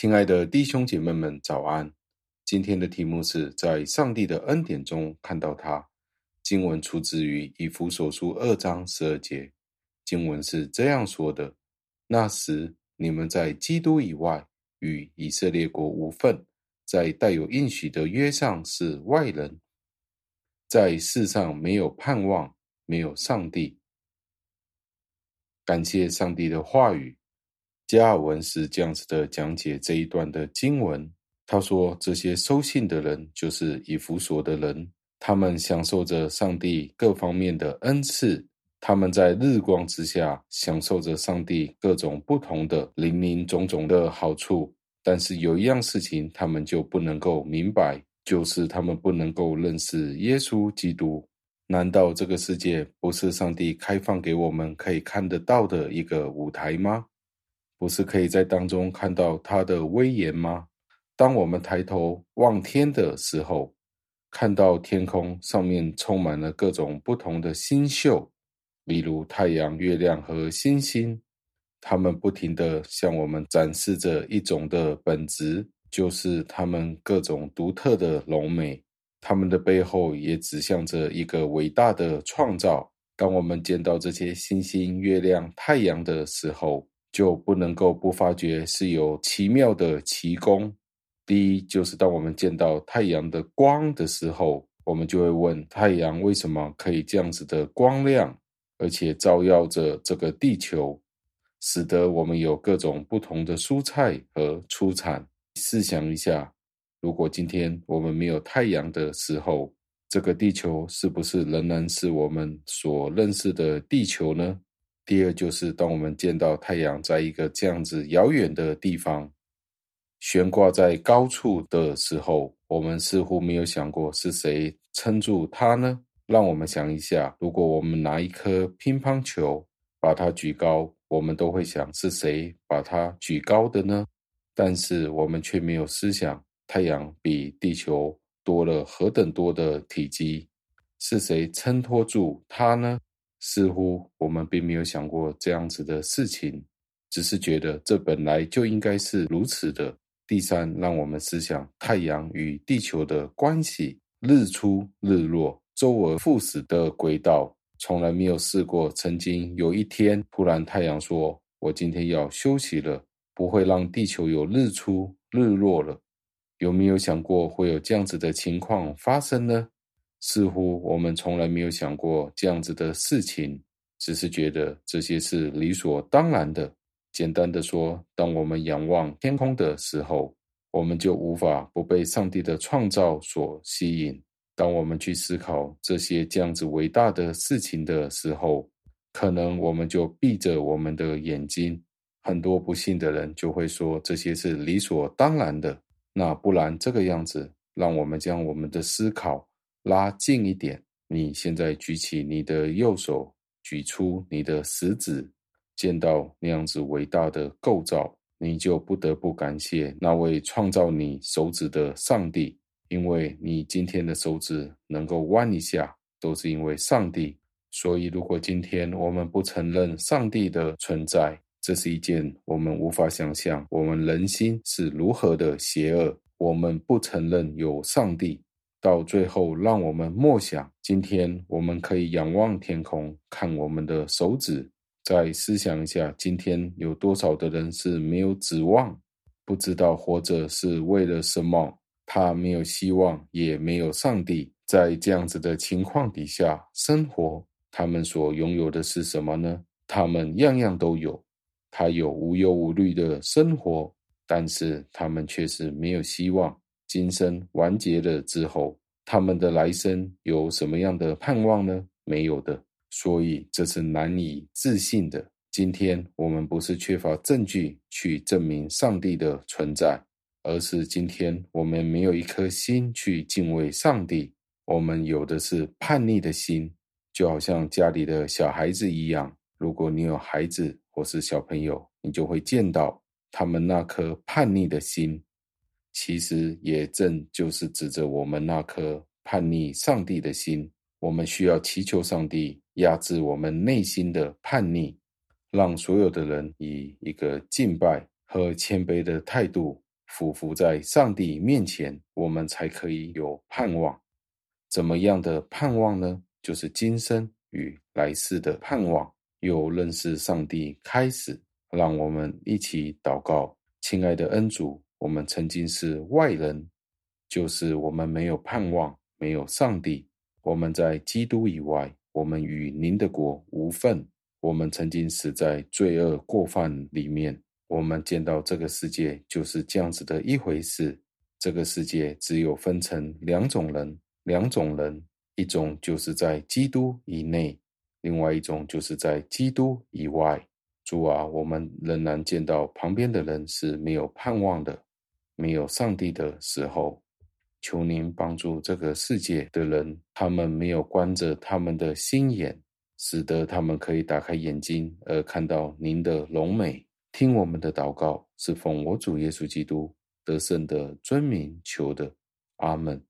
亲爱的弟兄姐妹们，早安！今天的题目是在上帝的恩典中看到他。经文出自于以弗所书二章十二节。经文是这样说的：“那时你们在基督以外，与以色列国无分，在带有应许的约上是外人，在世上没有盼望，没有上帝。”感谢上帝的话语。加尔文是这样子的讲解这一段的经文。他说：“这些收信的人就是以弗所的人，他们享受着上帝各方面的恩赐，他们在日光之下享受着上帝各种不同的林林总总的好处。但是有一样事情，他们就不能够明白，就是他们不能够认识耶稣基督。难道这个世界不是上帝开放给我们可以看得到的一个舞台吗？”不是可以在当中看到他的威严吗？当我们抬头望天的时候，看到天空上面充满了各种不同的星宿，例如太阳、月亮和星星，它们不停地向我们展示着一种的本质，就是它们各种独特的荣美。它们的背后也指向着一个伟大的创造。当我们见到这些星星、月亮、太阳的时候，就不能够不发觉是有奇妙的奇功。第一，就是当我们见到太阳的光的时候，我们就会问：太阳为什么可以这样子的光亮，而且照耀着这个地球，使得我们有各种不同的蔬菜和出产？试想一下，如果今天我们没有太阳的时候，这个地球是不是仍然是我们所认识的地球呢？第二就是，当我们见到太阳在一个这样子遥远的地方悬挂在高处的时候，我们似乎没有想过是谁撑住它呢？让我们想一下，如果我们拿一颗乒乓球把它举高，我们都会想是谁把它举高的呢？但是我们却没有思想，太阳比地球多了何等多的体积，是谁撑托住它呢？似乎我们并没有想过这样子的事情，只是觉得这本来就应该是如此的。第三，让我们思想太阳与地球的关系，日出日落、周而复始的轨道，从来没有试过。曾经有一天，突然太阳说：“我今天要休息了，不会让地球有日出日落了。”有没有想过会有这样子的情况发生呢？似乎我们从来没有想过这样子的事情，只是觉得这些是理所当然的。简单的说，当我们仰望天空的时候，我们就无法不被上帝的创造所吸引。当我们去思考这些这样子伟大的事情的时候，可能我们就闭着我们的眼睛。很多不信的人就会说这些是理所当然的。那不然这个样子，让我们将我们的思考。拉近一点，你现在举起你的右手，举出你的食指，见到那样子伟大的构造，你就不得不感谢那位创造你手指的上帝，因为你今天的手指能够弯一下，都是因为上帝。所以，如果今天我们不承认上帝的存在，这是一件我们无法想象，我们人心是如何的邪恶。我们不承认有上帝。到最后，让我们默想：今天我们可以仰望天空，看我们的手指，再思想一下，今天有多少的人是没有指望，不知道活着是为了什么？他没有希望，也没有上帝。在这样子的情况底下生活，他们所拥有的是什么呢？他们样样都有，他有无忧无虑的生活，但是他们却是没有希望。今生完结了之后，他们的来生有什么样的盼望呢？没有的，所以这是难以置信的。今天我们不是缺乏证据去证明上帝的存在，而是今天我们没有一颗心去敬畏上帝。我们有的是叛逆的心，就好像家里的小孩子一样。如果你有孩子或是小朋友，你就会见到他们那颗叛逆的心。其实也正就是指着我们那颗叛逆上帝的心，我们需要祈求上帝压制我们内心的叛逆，让所有的人以一个敬拜和谦卑的态度俯伏在上帝面前，我们才可以有盼望。怎么样的盼望呢？就是今生与来世的盼望。由认识上帝开始，让我们一起祷告。亲爱的恩主，我们曾经是外人，就是我们没有盼望，没有上帝。我们在基督以外，我们与您的国无份。我们曾经死在罪恶过犯里面。我们见到这个世界就是这样子的一回事。这个世界只有分成两种人，两种人，一种就是在基督以内。另外一种就是在基督以外，主啊，我们仍然见到旁边的人是没有盼望的，没有上帝的时候，求您帮助这个世界的人，他们没有关着他们的心眼，使得他们可以打开眼睛而看到您的荣美。听我们的祷告，是奉我主耶稣基督得胜的尊名求的，阿门。